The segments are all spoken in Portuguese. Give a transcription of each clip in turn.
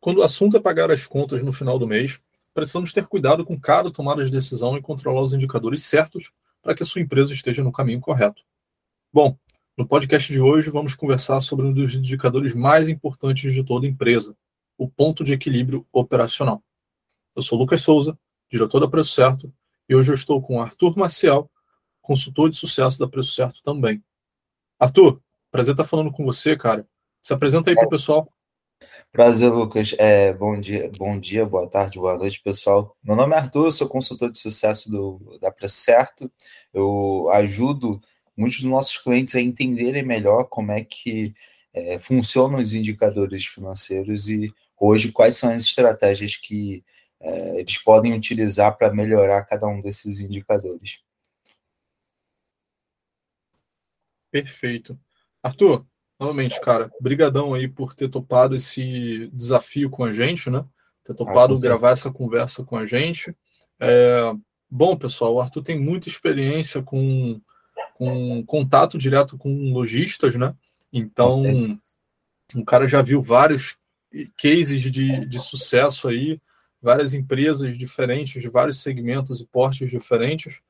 Quando o assunto é pagar as contas no final do mês, precisamos ter cuidado com cada tomada de decisão e controlar os indicadores certos para que a sua empresa esteja no caminho correto. Bom, no podcast de hoje vamos conversar sobre um dos indicadores mais importantes de toda empresa, o ponto de equilíbrio operacional. Eu sou Lucas Souza, diretor da Preço Certo, e hoje eu estou com Arthur Marcial, consultor de sucesso da Preço Certo também. Arthur, prazer estar falando com você, cara. Se apresenta aí para o pessoal. Prazer, Lucas. É, bom dia, bom dia, boa tarde, boa noite, pessoal. Meu nome é Arthur, sou consultor de sucesso do, da Preço Certo. Eu ajudo muitos dos nossos clientes a entenderem melhor como é que é, funcionam os indicadores financeiros e hoje quais são as estratégias que é, eles podem utilizar para melhorar cada um desses indicadores. Perfeito. Arthur, novamente, cara, brigadão aí por ter topado esse desafio com a gente, né? Ter topado ah, gravar essa conversa com a gente. É, bom, pessoal, o Arthur tem muita experiência com, com contato direto com lojistas, né? Então, o cara já viu vários cases de, de sucesso aí, várias empresas diferentes, de vários segmentos e portes diferentes.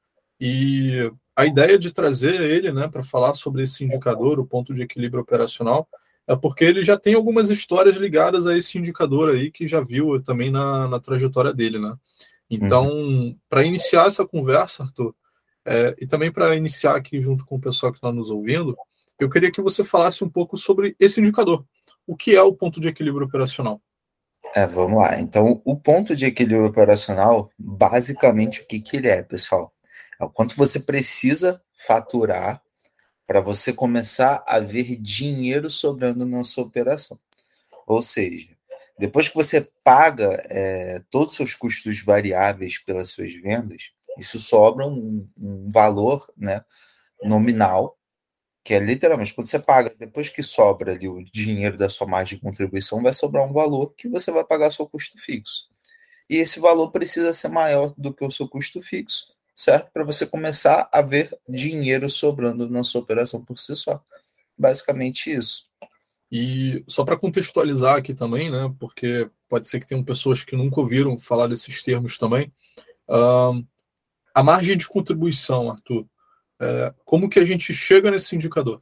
E a ideia de trazer ele né, para falar sobre esse indicador, o ponto de equilíbrio operacional, é porque ele já tem algumas histórias ligadas a esse indicador aí que já viu também na, na trajetória dele. Né? Então, uhum. para iniciar essa conversa, Arthur, é, e também para iniciar aqui junto com o pessoal que está nos ouvindo, eu queria que você falasse um pouco sobre esse indicador. O que é o ponto de equilíbrio operacional? É, vamos lá. Então, o ponto de equilíbrio operacional, basicamente, o que, que ele é, pessoal? É o quanto você precisa faturar para você começar a ver dinheiro sobrando na sua operação. Ou seja, depois que você paga é, todos os seus custos variáveis pelas suas vendas, isso sobra um, um valor né, nominal, que é literalmente quando você paga, depois que sobra ali o dinheiro da sua margem de contribuição, vai sobrar um valor que você vai pagar seu custo fixo. E esse valor precisa ser maior do que o seu custo fixo certo? Para você começar a ver dinheiro sobrando na sua operação por si só. Basicamente isso. E só para contextualizar aqui também, né? Porque pode ser que tenham pessoas que nunca ouviram falar desses termos também. Uh, a margem de contribuição, Arthur. É, como que a gente chega nesse indicador?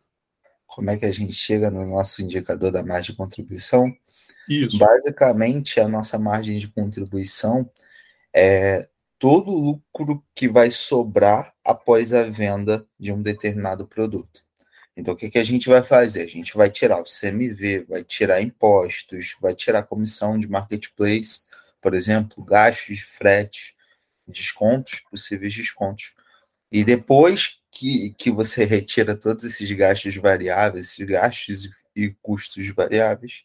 Como é que a gente chega no nosso indicador da margem de contribuição? Isso. Basicamente, a nossa margem de contribuição é todo o lucro que vai sobrar após a venda de um determinado produto. Então, o que, que a gente vai fazer? A gente vai tirar o CMV, vai tirar impostos, vai tirar comissão de marketplace, por exemplo, gastos de frete, descontos, possíveis descontos. E depois que, que você retira todos esses gastos variáveis, esses gastos e custos variáveis,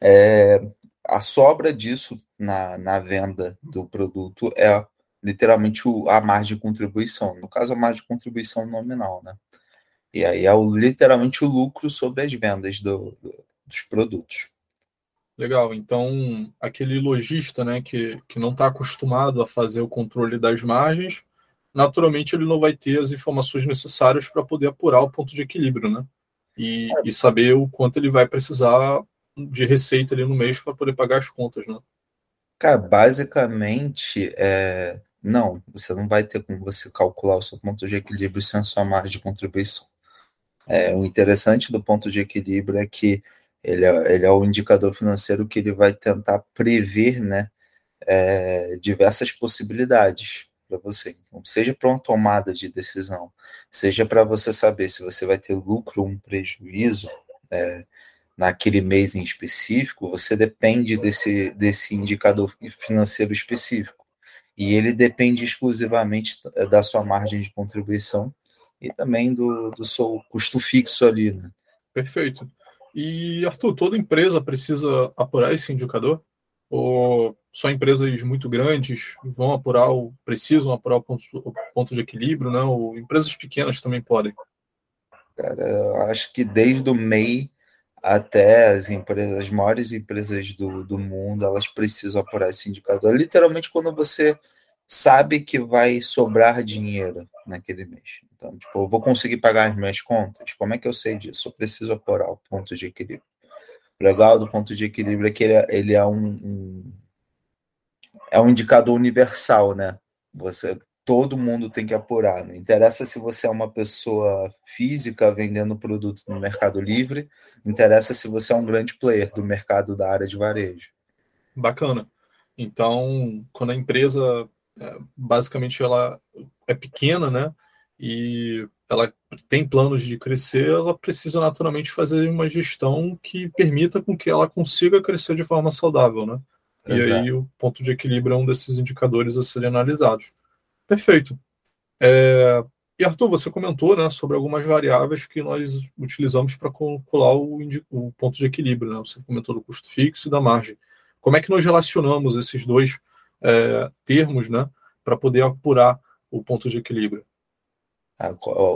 é, a sobra disso na, na venda do produto é literalmente a margem de contribuição. No caso, a margem de contribuição nominal, né? E aí é o, literalmente o lucro sobre as vendas do, do, dos produtos. Legal. Então, aquele lojista né, que, que não está acostumado a fazer o controle das margens, naturalmente ele não vai ter as informações necessárias para poder apurar o ponto de equilíbrio, né? E, é. e saber o quanto ele vai precisar de receita ali no mês para poder pagar as contas, né? Cara, basicamente, é, não, você não vai ter como você calcular o seu ponto de equilíbrio sem a sua margem de contribuição. É, o interessante do ponto de equilíbrio é que ele é, ele é o indicador financeiro que ele vai tentar prever né, é, diversas possibilidades para você. Então, seja para uma tomada de decisão, seja para você saber se você vai ter lucro ou um prejuízo é, naquele mês em específico, você depende desse, desse indicador financeiro específico e ele depende exclusivamente da sua margem de contribuição e também do, do seu custo fixo ali. Né? Perfeito. E, Arthur, toda empresa precisa apurar esse indicador? Ou só empresas muito grandes vão apurar, ou precisam apurar o ponto, o ponto de equilíbrio, né? ou empresas pequenas também podem? Cara, eu acho que desde o MEI até as empresas, as maiores empresas do, do mundo, elas precisam apurar esse indicador. Literalmente, quando você sabe que vai sobrar dinheiro naquele mês. Então, tipo, eu vou conseguir pagar as minhas contas? Como é que eu sei disso? Eu preciso apurar o ponto de equilíbrio. O legal do ponto de equilíbrio é que ele é, ele é um, um, é um indicador universal, né? Você todo mundo tem que apurar. Não interessa se você é uma pessoa física vendendo produto no Mercado Livre, interessa se você é um grande player do mercado da área de varejo. Bacana. Então, quando a empresa é, basicamente ela é pequena, né? E ela tem planos de crescer, ela precisa naturalmente fazer uma gestão que permita com que ela consiga crescer de forma saudável, né? Exato. E aí o ponto de equilíbrio é um desses indicadores a serem analisados. Perfeito. É, e Arthur, você comentou né, sobre algumas variáveis que nós utilizamos para calcular o, o, ponto de equilíbrio. Né? Você comentou do custo fixo e da margem. Como é que nós relacionamos esses dois é, termos né, para poder apurar o ponto de equilíbrio?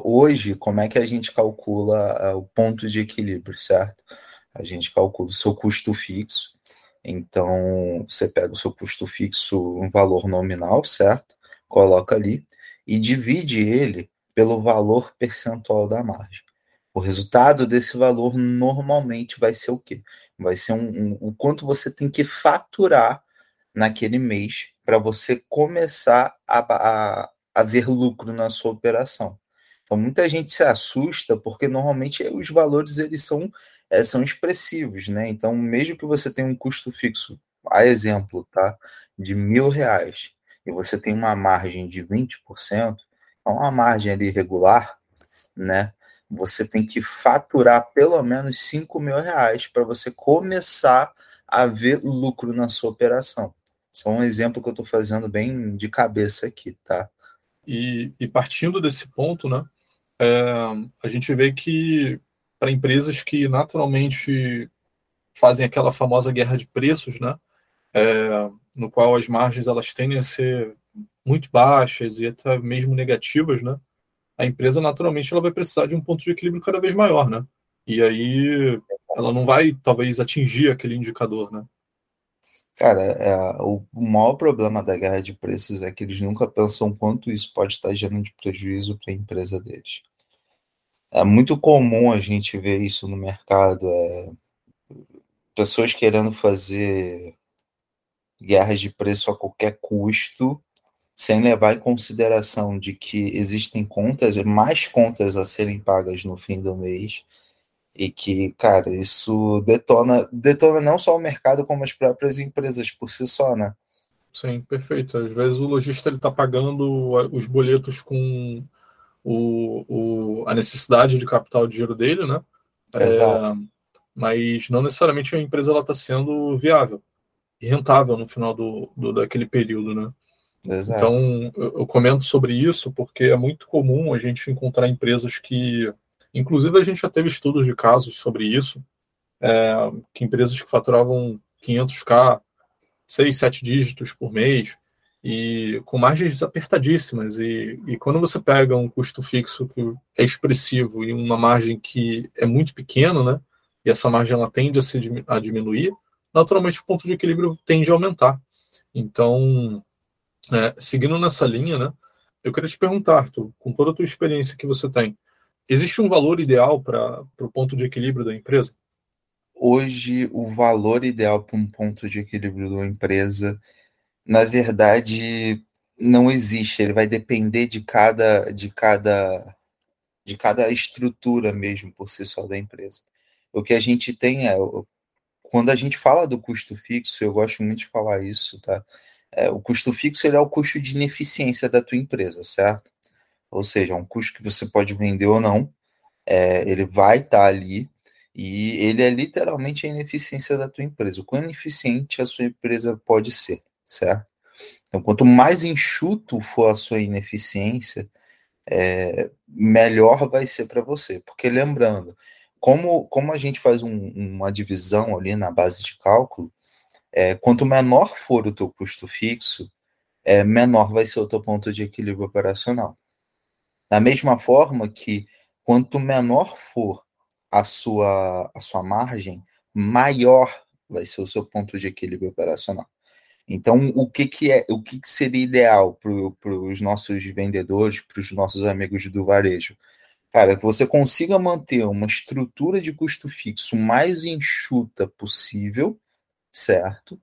Hoje, como é que a gente calcula é, o ponto de equilíbrio, certo? A gente calcula o seu custo fixo. Então, você pega o seu custo fixo, um valor nominal, certo? Coloca ali e divide ele pelo valor percentual da margem. O resultado desse valor normalmente vai ser o quê? Vai ser um, um, o quanto você tem que faturar naquele mês para você começar a, a, a ver lucro na sua operação. Então muita gente se assusta porque normalmente os valores eles são, é, são expressivos, né? Então mesmo que você tenha um custo fixo, a exemplo, tá, de mil reais e você tem uma margem de 20%, é uma margem ali regular, né? Você tem que faturar pelo menos 5 mil reais para você começar a ver lucro na sua operação. Isso é um exemplo que eu estou fazendo bem de cabeça aqui, tá? E, e partindo desse ponto, né? É, a gente vê que para empresas que naturalmente fazem aquela famosa guerra de preços, né? É, no qual as margens elas tendem a ser muito baixas e até mesmo negativas, né? A empresa naturalmente ela vai precisar de um ponto de equilíbrio cada vez maior, né? E aí ela não vai talvez atingir aquele indicador, né? Cara, é, o maior problema da guerra de preços é que eles nunca pensam quanto isso pode estar gerando de prejuízo para a empresa deles. É muito comum a gente ver isso no mercado, é, pessoas querendo fazer guerras de preço a qualquer custo, sem levar em consideração de que existem contas, mais contas a serem pagas no fim do mês, e que, cara, isso detona, detona não só o mercado, como as próprias empresas por si só, né? Sim, perfeito. Às vezes o lojista está pagando os boletos com o, o, a necessidade de capital de giro dele, né? É, mas não necessariamente a empresa está sendo viável rentável no final do, do daquele período, né? Exato. Então, eu, eu comento sobre isso porque é muito comum a gente encontrar empresas que, inclusive a gente já teve estudos de casos sobre isso, é, que empresas que faturavam 500k, 6, 7 dígitos por mês, e com margens apertadíssimas. E, e quando você pega um custo fixo que é expressivo e uma margem que é muito pequena, né? E essa margem ela tende a, se, a diminuir, naturalmente o ponto de equilíbrio tende a aumentar. Então, é, seguindo nessa linha, né, eu queria te perguntar, Arthur, com toda a tua experiência que você tem, existe um valor ideal para o ponto de equilíbrio da empresa? Hoje, o valor ideal para um ponto de equilíbrio da empresa, na verdade, não existe. Ele vai depender de cada, de cada, de cada estrutura mesmo por si só da empresa. O que a gente tem é, quando a gente fala do custo fixo, eu gosto muito de falar isso, tá? É, o custo fixo ele é o custo de ineficiência da tua empresa, certo? Ou seja, é um custo que você pode vender ou não, é, ele vai estar tá ali e ele é literalmente a ineficiência da tua empresa. O quão ineficiente a sua empresa pode ser, certo? Então, quanto mais enxuto for a sua ineficiência, é, melhor vai ser para você. Porque lembrando, como, como a gente faz um, uma divisão ali na base de cálculo, é, quanto menor for o teu custo fixo, é, menor vai ser o teu ponto de equilíbrio operacional. Da mesma forma que quanto menor for a sua, a sua margem, maior vai ser o seu ponto de equilíbrio operacional. Então, o que, que é, o que, que seria ideal para os nossos vendedores, para os nossos amigos do varejo? Cara, que você consiga manter uma estrutura de custo fixo mais enxuta possível, certo?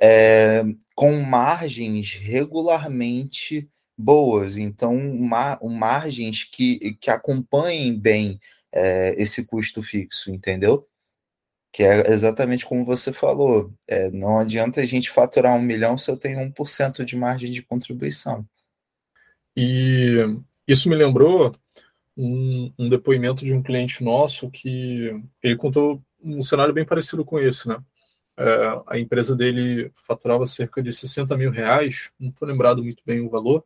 É, com margens regularmente boas, então mar, margens que, que acompanhem bem é, esse custo fixo, entendeu? Que é exatamente como você falou. É, não adianta a gente faturar um milhão se eu tenho 1% de margem de contribuição. E isso me lembrou um, um, depoimento de um cliente nosso que ele contou um cenário bem parecido com esse, né? É, a empresa dele faturava cerca de 60 mil reais, não estou lembrado muito bem o valor,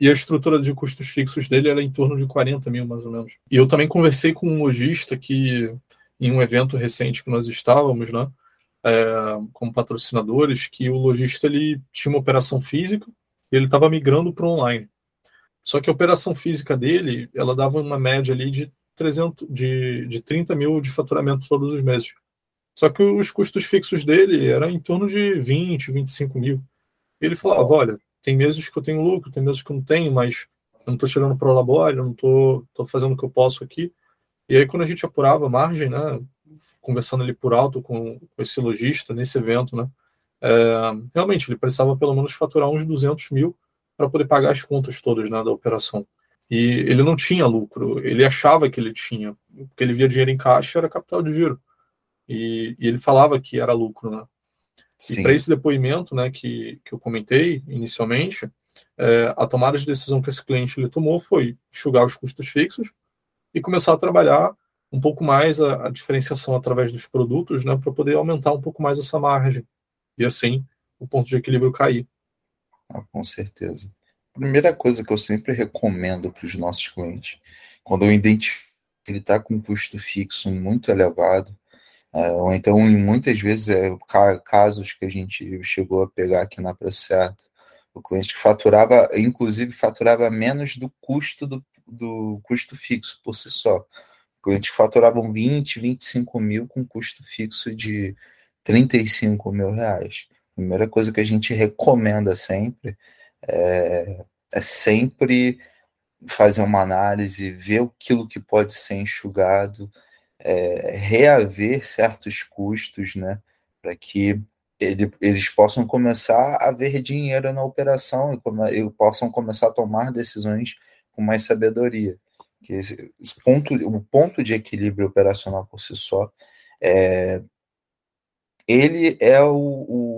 e a estrutura de custos fixos dele era em torno de 40 mil, mais ou menos. E eu também conversei com um lojista que, em um evento recente que nós estávamos, né, é, como patrocinadores, que o lojista ele tinha uma operação física e ele estava migrando para online. Só que a operação física dele, ela dava uma média ali de 300, de, de 30 mil de faturamento todos os meses. Só que os custos fixos dele eram em torno de 20, 25 mil. Ele falava, olha, tem meses que eu tenho lucro, tem meses que eu não tenho, mas eu não estou tirando pro labore, eu não estou fazendo o que eu posso aqui. E aí, quando a gente apurava a margem, né, conversando ali por alto com, com esse lojista nesse evento, né, é, realmente ele precisava pelo menos faturar uns 200 mil para poder pagar as contas todas né, da operação. E ele não tinha lucro, ele achava que ele tinha, porque ele via dinheiro em caixa era capital de giro. E, e ele falava que era lucro, né? Sim. E para esse depoimento, né, que, que eu comentei inicialmente, é, a tomada de decisão que esse cliente ele tomou foi enxugar os custos fixos e começar a trabalhar um pouco mais a, a diferenciação através dos produtos, né, para poder aumentar um pouco mais essa margem e assim o ponto de equilíbrio cair. Ah, com certeza. Primeira coisa que eu sempre recomendo para os nossos clientes, quando eu identifico que ele está com um custo fixo muito elevado, é, ou então, em muitas vezes, é, casos que a gente chegou a pegar aqui na Procerto, o cliente que faturava, inclusive, faturava menos do custo do, do custo fixo por si só. O cliente faturava 20, 25 mil com custo fixo de 35 mil reais. Primeira coisa que a gente recomenda sempre é, é sempre fazer uma análise, ver aquilo que pode ser enxugado, é, reaver certos custos, né, para que ele, eles possam começar a ver dinheiro na operação e, come, e, possam começar a tomar decisões com mais sabedoria. Que esse, esse ponto, o ponto de equilíbrio operacional por si só, é, ele é o, o,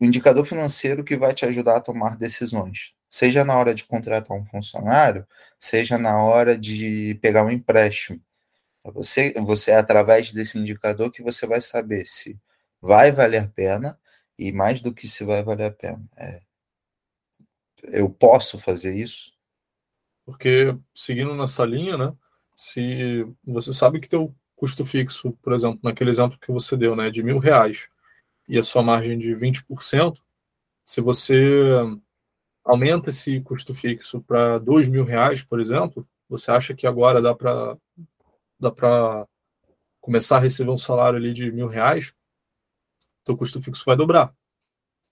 o indicador financeiro que vai te ajudar a tomar decisões, seja na hora de contratar um funcionário, seja na hora de pegar um empréstimo. Você, você é através desse indicador que você vai saber se vai valer a pena e mais do que se vai valer a pena. É, eu posso fazer isso? Porque seguindo nessa linha, né? Se você sabe que teu custo fixo, por exemplo, naquele exemplo que você deu, né, de mil reais e a sua margem de 20%, se você aumenta esse custo fixo para dois mil reais, por exemplo, você acha que agora dá para dá para começar a receber um salário ali de mil reais, teu custo fixo vai dobrar.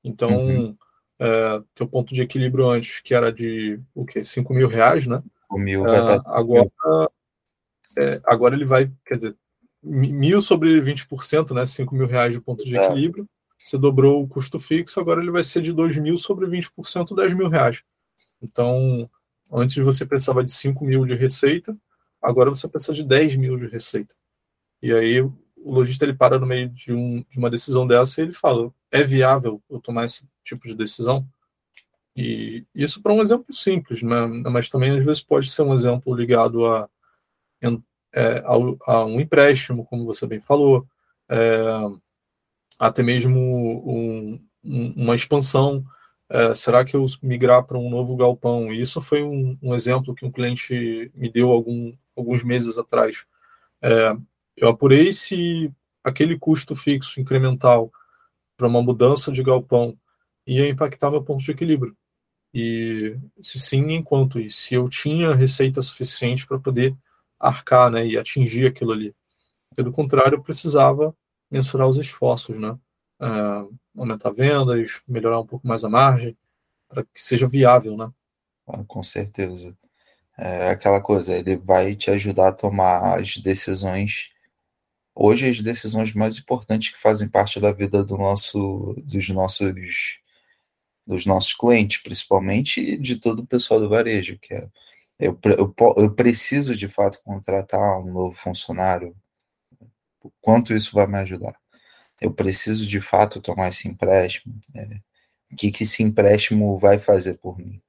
Então, uhum. é, teu ponto de equilíbrio antes, que era de o quê? 5 mil reais, né? O mil é, agora, é, agora ele vai, quer dizer, mil sobre 20%, né? 5 mil reais de ponto de equilíbrio. Você dobrou o custo fixo, agora ele vai ser de 2 mil sobre 20%, 10 mil reais. Então, antes você pensava de 5 mil de receita, agora você precisa de 10 mil de receita. E aí o lojista ele para no meio de, um, de uma decisão dessa e ele fala: é viável eu tomar esse tipo de decisão? E isso para um exemplo simples, né? mas também às vezes pode ser um exemplo ligado a, é, a, a um empréstimo, como você bem falou, é, até mesmo um, um, uma expansão é, será que eu migrar para um novo galpão? E isso foi um, um, exemplo que um cliente me deu algum, alguns meses atrás. É, eu apurei se aquele custo fixo incremental para uma mudança de galpão ia impactar meu ponto de equilíbrio. E se sim, enquanto e se eu tinha receita suficiente para poder arcar né, e atingir aquilo ali. Pelo contrário, precisava mensurar os esforços, né? uh, aumentar vendas, melhorar um pouco mais a margem, para que seja viável, né? Ah, com certeza. É aquela coisa, ele vai te ajudar a tomar as decisões. Hoje, as decisões mais importantes que fazem parte da vida do nosso, dos nossos dos nossos clientes, principalmente e de todo o pessoal do varejo, que é eu, eu, eu preciso de fato contratar um novo funcionário, quanto isso vai me ajudar? Eu preciso de fato tomar esse empréstimo? É, o que, que esse empréstimo vai fazer por mim?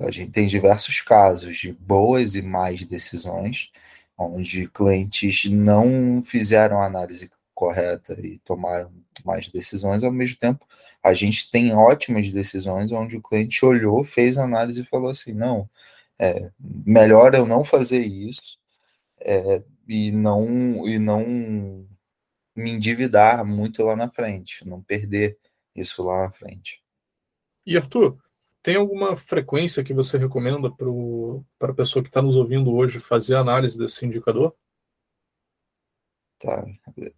A gente tem diversos casos de boas e más decisões, onde clientes não fizeram análise correta e tomaram mais decisões, ao mesmo tempo a gente tem ótimas decisões onde o cliente olhou, fez análise e falou assim, não, é, melhor eu não fazer isso é, e não e não me endividar muito lá na frente, não perder isso lá na frente. E Arthur, tem alguma frequência que você recomenda para a pessoa que está nos ouvindo hoje fazer análise desse indicador? Tá.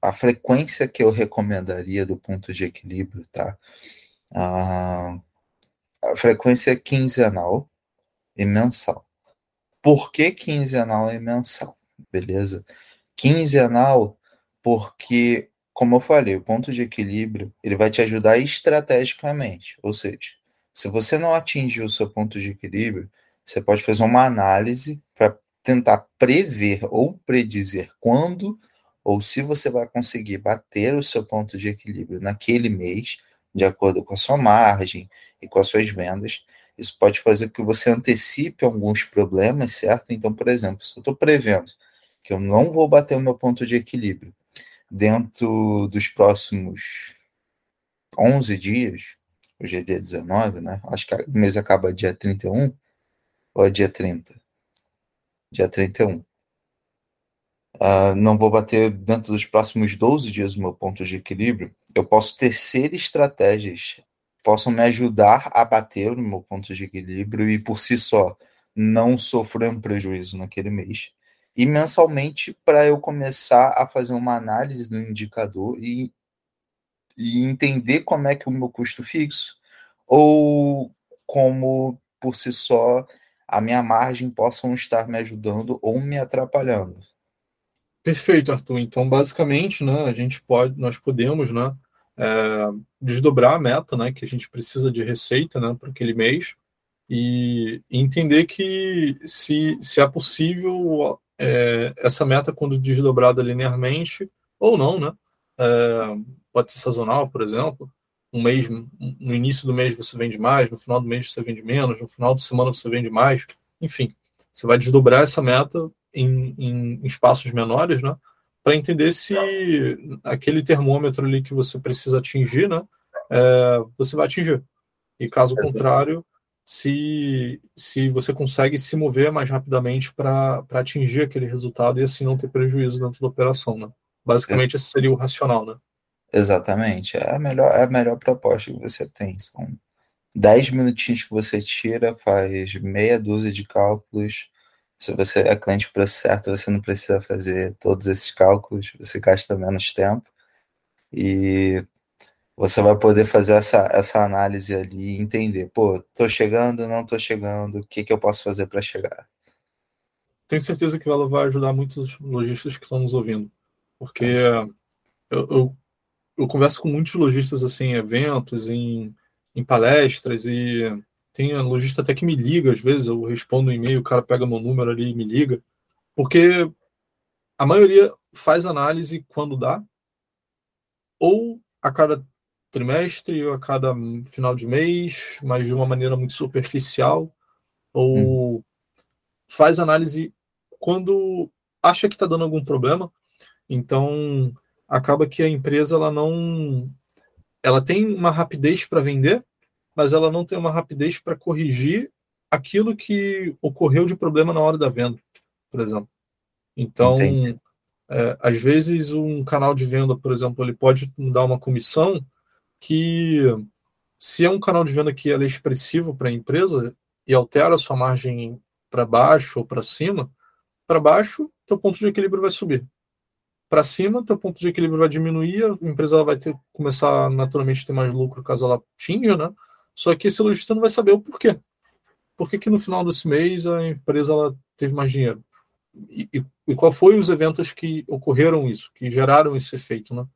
A frequência que eu recomendaria do ponto de equilíbrio, tá? A, a frequência é quinzenal e mensal. Por que quinzenal e mensal? Beleza? Quinzenal, porque, como eu falei, o ponto de equilíbrio ele vai te ajudar estrategicamente. Ou seja, se você não atingir o seu ponto de equilíbrio, você pode fazer uma análise para tentar prever ou predizer quando ou se você vai conseguir bater o seu ponto de equilíbrio naquele mês, de acordo com a sua margem e com as suas vendas. Isso pode fazer que você antecipe alguns problemas, certo? Então, por exemplo, se eu estou prevendo que eu não vou bater o meu ponto de equilíbrio dentro dos próximos 11 dias, hoje é dia 19, né? Acho que o mês acaba dia 31 ou é dia 30? Dia 31 uh, não vou bater dentro dos próximos 12 dias o meu ponto de equilíbrio, eu posso tecer estratégias possam me ajudar a bater o meu ponto de equilíbrio e por si só não sofrer um prejuízo naquele mês. E mensalmente para eu começar a fazer uma análise do indicador e, e entender como é que o meu custo fixo ou como por si só a minha margem possam estar me ajudando ou me atrapalhando. Perfeito, Arthur. Então, basicamente, né, a gente pode, nós podemos, né, é, desdobrar a meta, né, que a gente precisa de receita, né, para aquele mês e, entender que se, se é possível é, essa meta quando desdobrada linearmente ou não, né, é, pode ser sazonal, por exemplo. Um mês, no início do mês você vende mais, no final do mês você vende menos, no final de semana você vende mais, enfim, você vai desdobrar essa meta em, em espaços menores, né? Para entender se aquele termômetro ali que você precisa atingir, né? É, você vai atingir. E caso Exato. contrário, se, se você consegue se mover mais rapidamente para atingir aquele resultado e assim não ter prejuízo dentro da operação, né? Basicamente, esse seria o racional, né? Exatamente. É a melhor, é a melhor proposta que você tem. São 10 minutinhos que você tira, faz meia dúzia de cálculos, se você é cliente para certo, você não precisa fazer todos esses cálculos, você gasta menos tempo e você vai poder fazer essa, essa análise ali e entender, pô, tô chegando, não tô chegando, o que, que eu posso fazer para chegar. Tenho certeza que ela vai ajudar muitos lojistas que estão nos ouvindo, porque eu, eu, eu converso com muitos lojistas assim, em eventos, em, em palestras e tem a lojista até que me liga, às vezes eu respondo um e-mail, o cara pega meu número ali e me liga. Porque a maioria faz análise quando dá, ou a cada trimestre, ou a cada final de mês, mas de uma maneira muito superficial, ou hum. faz análise quando acha que está dando algum problema. Então, acaba que a empresa ela não ela tem uma rapidez para vender, mas ela não tem uma rapidez para corrigir aquilo que ocorreu de problema na hora da venda, por exemplo. Então, é, às vezes um canal de venda, por exemplo, ele pode dar uma comissão que, se é um canal de venda que é expressivo para a empresa e altera a sua margem para baixo ou para cima, para baixo, teu ponto de equilíbrio vai subir. Para cima, teu ponto de equilíbrio vai diminuir, a empresa vai ter começar naturalmente a ter mais lucro caso ela atinja, né? Só que esse lojista não vai saber o porquê. por que, que no final desse mês a empresa ela teve mais dinheiro? E, e, e qual foi os eventos que ocorreram isso, que geraram esse efeito, né?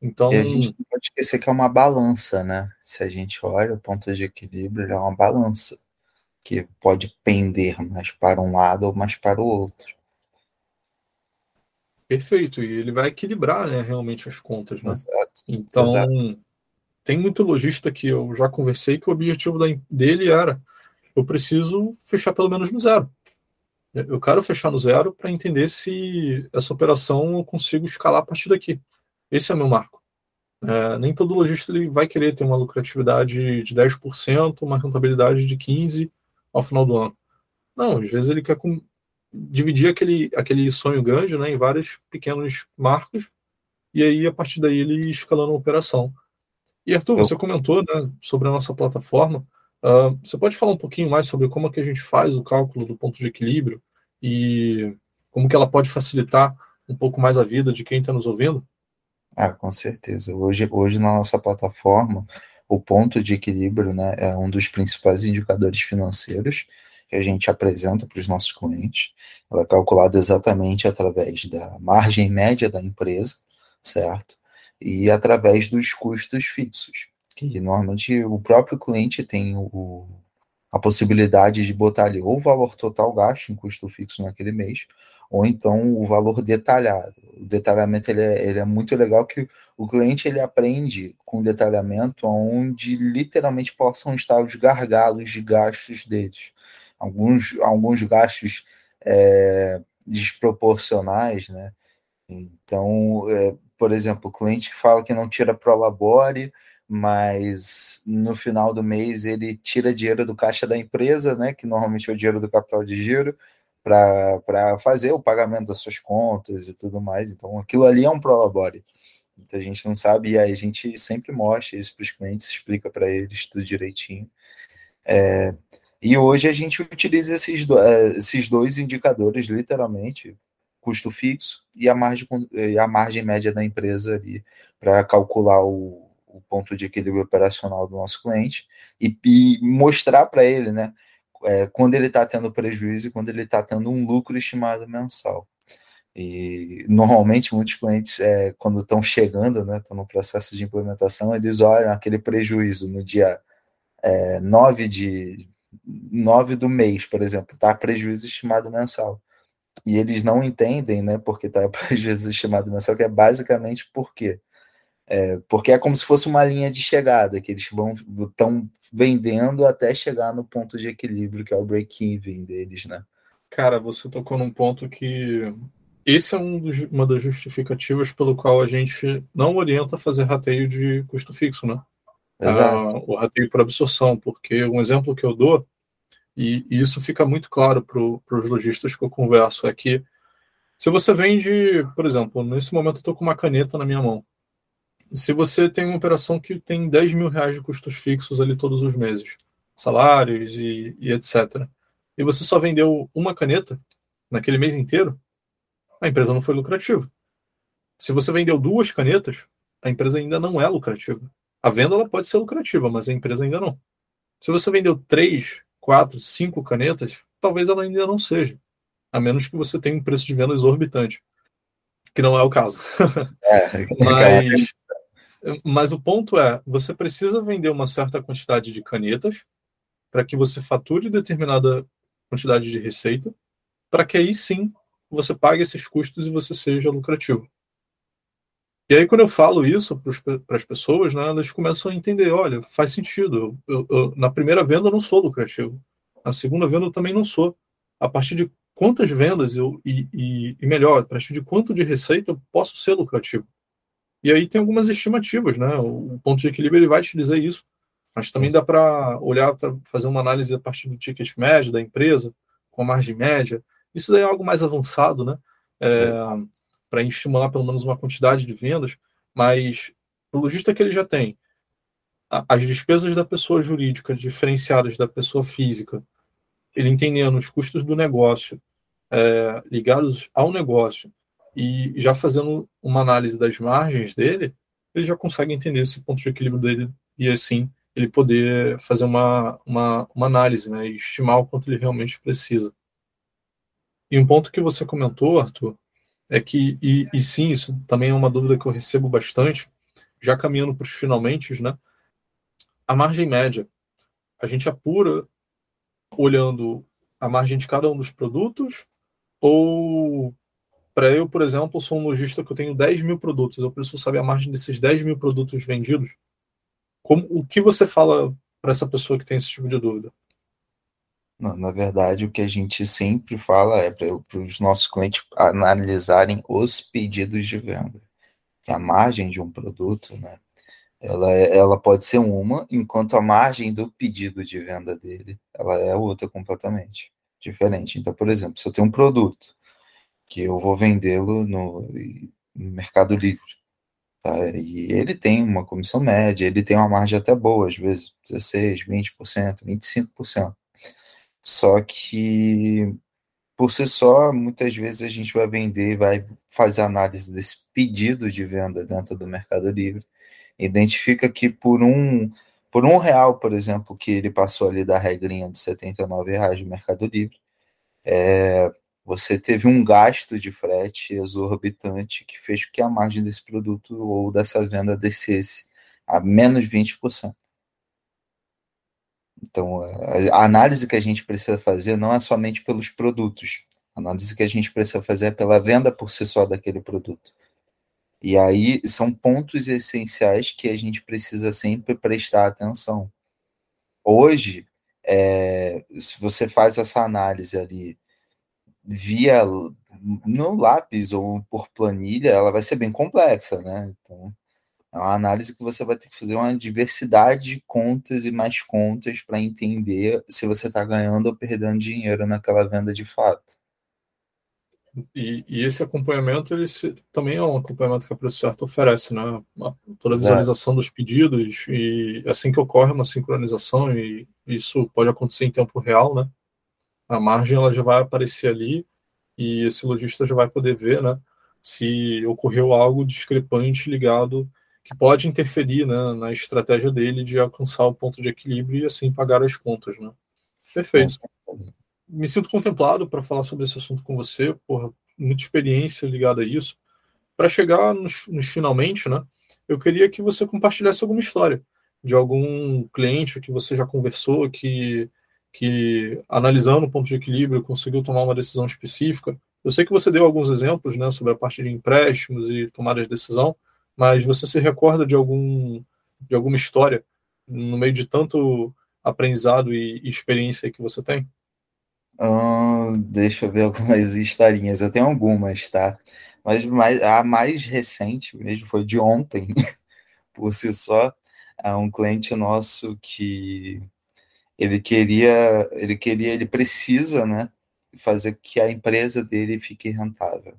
Então, e a gente não pode esquecer que é uma balança, né? Se a gente olha, o ponto de equilíbrio é uma balança que pode pender mais para um lado ou mais para o outro. Perfeito, e ele vai equilibrar, né, realmente as contas, né? Exato. Então, Exato. Tem muito lojista que eu já conversei que o objetivo da, dele era eu preciso fechar pelo menos no zero. Eu quero fechar no zero para entender se essa operação eu consigo escalar a partir daqui. Esse é meu marco. É, nem todo lojista ele vai querer ter uma lucratividade de 10%, uma rentabilidade de 15% ao final do ano. Não, às vezes ele quer com, dividir aquele, aquele sonho grande né, em vários pequenos marcos e aí a partir daí ele escalando a operação. E Arthur, você comentou né, sobre a nossa plataforma. Uh, você pode falar um pouquinho mais sobre como é que a gente faz o cálculo do ponto de equilíbrio e como que ela pode facilitar um pouco mais a vida de quem está nos ouvindo? Ah, com certeza. Hoje, hoje na nossa plataforma, o ponto de equilíbrio né, é um dos principais indicadores financeiros que a gente apresenta para os nossos clientes. Ela é calculada exatamente através da margem média da empresa, certo? E através dos custos fixos que normalmente o próprio cliente tem o, a possibilidade de botar ali ou o valor total gasto em custo fixo naquele mês, ou então o valor detalhado. O detalhamento ele é, ele é muito legal que o cliente ele aprende com detalhamento onde literalmente possam estar os gargalos de gastos deles. Alguns, alguns gastos é, desproporcionais, né? Então, é, por exemplo, o cliente fala que não tira Prolabore, mas no final do mês ele tira dinheiro do caixa da empresa, né, que normalmente é o dinheiro do capital de giro, para fazer o pagamento das suas contas e tudo mais. Então, aquilo ali é um prolabore. Muita gente não sabe, e aí a gente sempre mostra isso para os clientes, explica para eles tudo direitinho. É, e hoje a gente utiliza esses, do, é, esses dois indicadores, literalmente, custo fixo e a margem, e a margem média da empresa ali, para calcular o, o ponto de equilíbrio operacional do nosso cliente e, e mostrar para ele, né, é, quando ele está tendo prejuízo e quando ele está tendo um lucro estimado mensal. E normalmente muitos clientes, é, quando estão chegando, né, estão no processo de implementação, eles olham aquele prejuízo no dia é, 9, de, 9 do mês, por exemplo, tá prejuízo estimado mensal. E eles não entendem, né, porque tá prejuízo estimado mensal, que é basicamente por quê? É, porque é como se fosse uma linha de chegada, que eles vão estão vendendo até chegar no ponto de equilíbrio, que é o break-even deles, né? Cara, você tocou num ponto que esse é um dos, uma das justificativas pelo qual a gente não orienta fazer rateio de custo fixo, né? Ah, o rateio por absorção, porque um exemplo que eu dou, e, isso fica muito claro para os lojistas que eu converso, é que se você vende, por exemplo, nesse momento eu estou com uma caneta na minha mão, se você tem uma operação que tem 10 mil reais de custos fixos ali todos os meses, salários e, e etc., e você só vendeu uma caneta naquele mês inteiro, a empresa não foi lucrativa. Se você vendeu duas canetas, a empresa ainda não é lucrativa. A venda ela pode ser lucrativa, mas a empresa ainda não. Se você vendeu três, quatro, cinco canetas, talvez ela ainda não seja. A menos que você tenha um preço de venda exorbitante. Que não é o caso. É, mas, mas o ponto é, você precisa vender uma certa quantidade de canetas para que você fature determinada quantidade de receita, para que aí sim você pague esses custos e você seja lucrativo. E aí, quando eu falo isso para as pessoas, né, elas começam a entender: olha, faz sentido. Eu, eu, na primeira venda eu não sou lucrativo. Na segunda venda eu também não sou. A partir de quantas vendas eu, e, e, e melhor, a partir de quanto de receita eu posso ser lucrativo? E aí tem algumas estimativas, né? O ponto de equilíbrio ele vai te dizer isso, mas também dá para olhar, para fazer uma análise a partir do ticket médio da empresa, com a margem média. Isso daí é algo mais avançado, né? É, para estimular pelo menos uma quantidade de vendas, mas o lojista que ele já tem as despesas da pessoa jurídica diferenciadas da pessoa física, ele entendendo os custos do negócio é, ligados ao negócio e já fazendo uma análise das margens dele, ele já consegue entender esse ponto de equilíbrio dele e assim ele poder fazer uma, uma, uma análise né, e estimar o quanto ele realmente precisa. E um ponto que você comentou, Arthur, é que, e, e sim, isso também é uma dúvida que eu recebo bastante, já caminhando para os finalmente, né? A margem média. A gente apura olhando a margem de cada um dos produtos ou para eu, por exemplo, sou um lojista que eu tenho 10 mil produtos, eu preciso saber a margem desses 10 mil produtos vendidos. Como, o que você fala para essa pessoa que tem esse tipo de dúvida? Não, na verdade, o que a gente sempre fala é para os nossos clientes analisarem os pedidos de venda. A margem de um produto, né? Ela, é, ela pode ser uma, enquanto a margem do pedido de venda dele, ela é outra completamente diferente. Então, por exemplo, se eu tenho um produto que eu vou vendê-lo no, no, Mercado Livre. Tá? E ele tem uma comissão média, ele tem uma margem até boa, às vezes 16%, 20%, 25%. Só que, por si só, muitas vezes a gente vai vender, vai fazer análise desse pedido de venda dentro do Mercado Livre, identifica que por um, por um real, por exemplo, que ele passou ali da regrinha dos R$ 79,00 do Mercado Livre, é, você teve um gasto de frete exorbitante que fez com que a margem desse produto ou dessa venda descesse a menos 20%. Então, a análise que a gente precisa fazer não é somente pelos produtos. A análise que a gente precisa fazer é pela venda por si só daquele produto. E aí são pontos essenciais que a gente precisa sempre prestar atenção. Hoje, é, se você faz essa análise ali via no lápis ou por planilha, ela vai ser bem complexa, né? Então, é uma análise que você vai ter que fazer uma diversidade de contas e mais contas para entender se você está ganhando ou perdendo dinheiro naquela venda de fato. E, e, esse acompanhamento ele se, também é um acompanhamento que a Preço Certo oferece, né? Toda a visualização dos pedidos e assim que ocorre uma sincronização e isso pode acontecer em tempo real, né? a margem ela já vai aparecer ali e esse lojista já vai poder ver, né, se ocorreu algo discrepante ligado que pode interferir, né, na estratégia dele de alcançar o ponto de equilíbrio e assim pagar as contas, né? Perfeito. Me sinto contemplado para falar sobre esse assunto com você, porra, muita experiência ligada a isso. Para chegar nos, nos finalmente, né, eu queria que você compartilhasse alguma história de algum cliente que você já conversou que que, analisando o ponto de equilíbrio, conseguiu tomar uma decisão específica. Eu sei que você deu alguns exemplos né, sobre a parte de empréstimos e tomada de decisão, mas você se recorda de, algum, de alguma história no meio de tanto aprendizado e, e experiência que você tem? Uh, deixa eu ver algumas historinhas. Eu tenho algumas, tá? Mas mais, a mais recente mesmo foi de ontem, por si só. É um cliente nosso que ele queria, ele queria, ele precisa, né, fazer que a empresa dele fique rentável.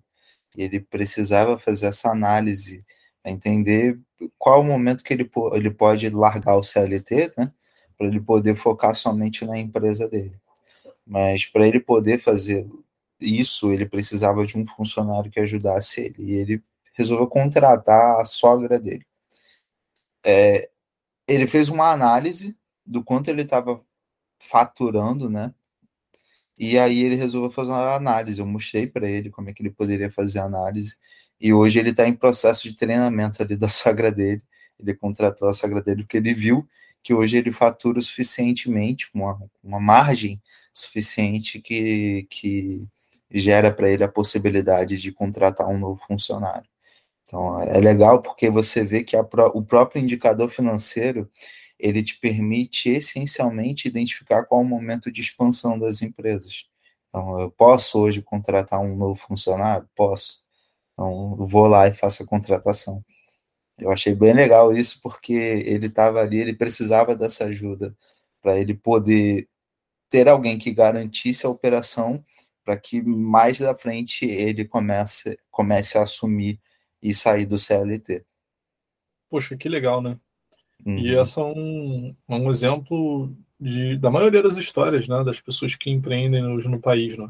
Ele precisava fazer essa análise, entender qual o momento que ele, ele pode largar o CLT, né, para ele poder focar somente na empresa dele. Mas para ele poder fazer isso, ele precisava de um funcionário que ajudasse ele. E ele resolveu contratar a sogra dele. É, ele fez uma análise do quanto ele estava faturando, né? E aí ele resolveu fazer uma análise. Eu mostrei para ele como é que ele poderia fazer a análise. E hoje ele está em processo de treinamento ali da sogra dele. Ele contratou a sogra dele porque ele viu que hoje ele fatura suficientemente, uma, uma margem suficiente que, que gera para ele a possibilidade de contratar um novo funcionário. Então é legal porque você vê que a, o próprio indicador financeiro ele te permite essencialmente identificar qual é o momento de expansão das empresas. Então, eu posso hoje contratar um novo funcionário? Posso. Então, vou lá e faço a contratação. Eu achei bem legal isso, porque ele estava ali, ele precisava dessa ajuda para ele poder ter alguém que garantisse a operação para que mais da frente ele comece, comece a assumir e sair do CLT. Poxa, que legal, né? Uhum. E essa é um, um exemplo de, da maioria das histórias né, das pessoas que empreendem hoje no país. Né?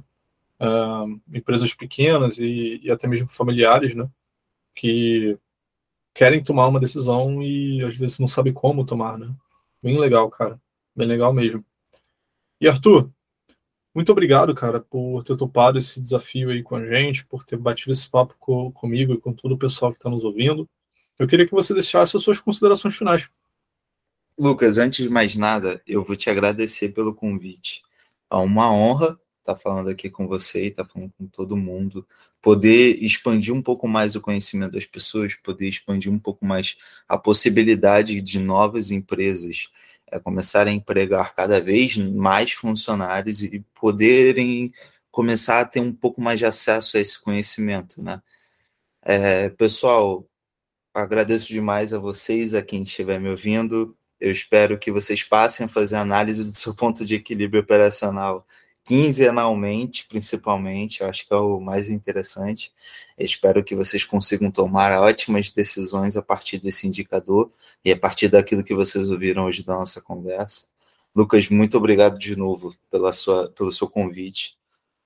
Uh, empresas pequenas e, e, até mesmo familiares né, que querem tomar uma decisão e às vezes não sabem como tomar. Né? Bem legal, cara. Bem legal mesmo. E Arthur, muito obrigado, cara, por ter topado esse desafio aí com a gente, por ter batido esse papo com, comigo e com todo o pessoal que está nos ouvindo. Eu queria que você deixasse as suas considerações finais. Lucas, antes de mais nada, eu vou te agradecer pelo convite. É uma honra estar falando aqui com você e estar falando com todo mundo. Poder expandir um pouco mais o conhecimento das pessoas, poder expandir um pouco mais a possibilidade de novas empresas é, começarem a empregar cada vez mais funcionários e poderem começar a ter um pouco mais de acesso a esse conhecimento, né? É, pessoal, agradeço demais a vocês, a quem estiver me ouvindo. Eu espero que vocês passem a fazer análise do seu ponto de equilíbrio operacional quinzenalmente, principalmente, eu acho que é o mais interessante. Eu espero que vocês consigam tomar ótimas decisões a partir desse indicador e a partir daquilo que vocês ouviram hoje da nossa conversa. Lucas, muito obrigado de novo pela sua, pelo seu convite.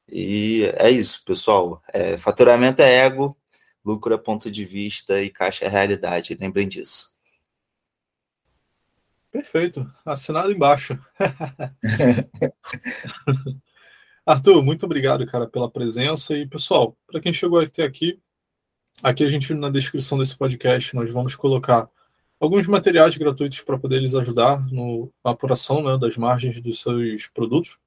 E é isso, pessoal. É, faturamento é ego, lucro é ponto de vista e caixa é realidade. Lembrem disso. Perfeito. Assinado embaixo. Arthur, muito obrigado, cara, pela presença. E, pessoal, para quem chegou até aqui, aqui a gente, na descrição desse podcast, nós vamos colocar alguns materiais gratuitos para poder lhes ajudar no, na apuração né, das margens dos seus produtos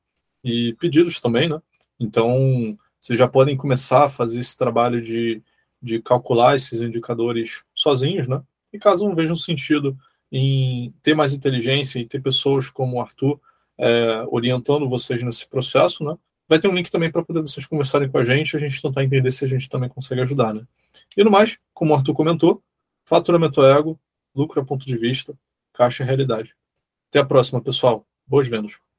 e pedidos também, né? Então, vocês já podem começar a fazer esse trabalho de, de calcular esses indicadores sozinhos, né? E caso não vejam sentido em ter mais inteligência e ter pessoas como o Arthur é, orientando vocês nesse processo, né? Vai ter um link também para poder vocês conversarem com a gente, a gente tentar entender se a gente também consegue ajudar, né? E no mais, como o Arthur comentou, faturamento ego, lucro a ponto de vista, caixa e realidade. Até a próxima, pessoal. Boas vendas.